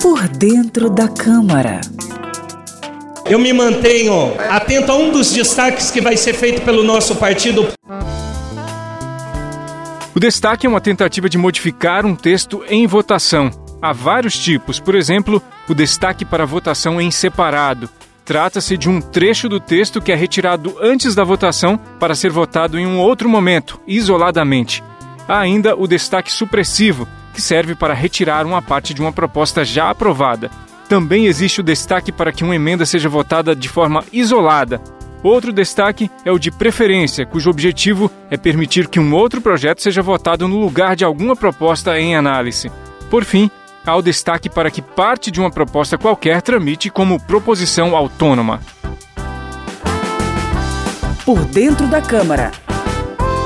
Por dentro da Câmara. Eu me mantenho atento a um dos destaques que vai ser feito pelo nosso partido. O destaque é uma tentativa de modificar um texto em votação. Há vários tipos, por exemplo, o destaque para votação em separado. Trata-se de um trecho do texto que é retirado antes da votação para ser votado em um outro momento, isoladamente. Há ainda o destaque supressivo, que serve para retirar uma parte de uma proposta já aprovada. Também existe o destaque para que uma emenda seja votada de forma isolada. Outro destaque é o de preferência, cujo objetivo é permitir que um outro projeto seja votado no lugar de alguma proposta em análise. Por fim, há o destaque para que parte de uma proposta qualquer tramite como proposição autônoma. Por dentro da Câmara.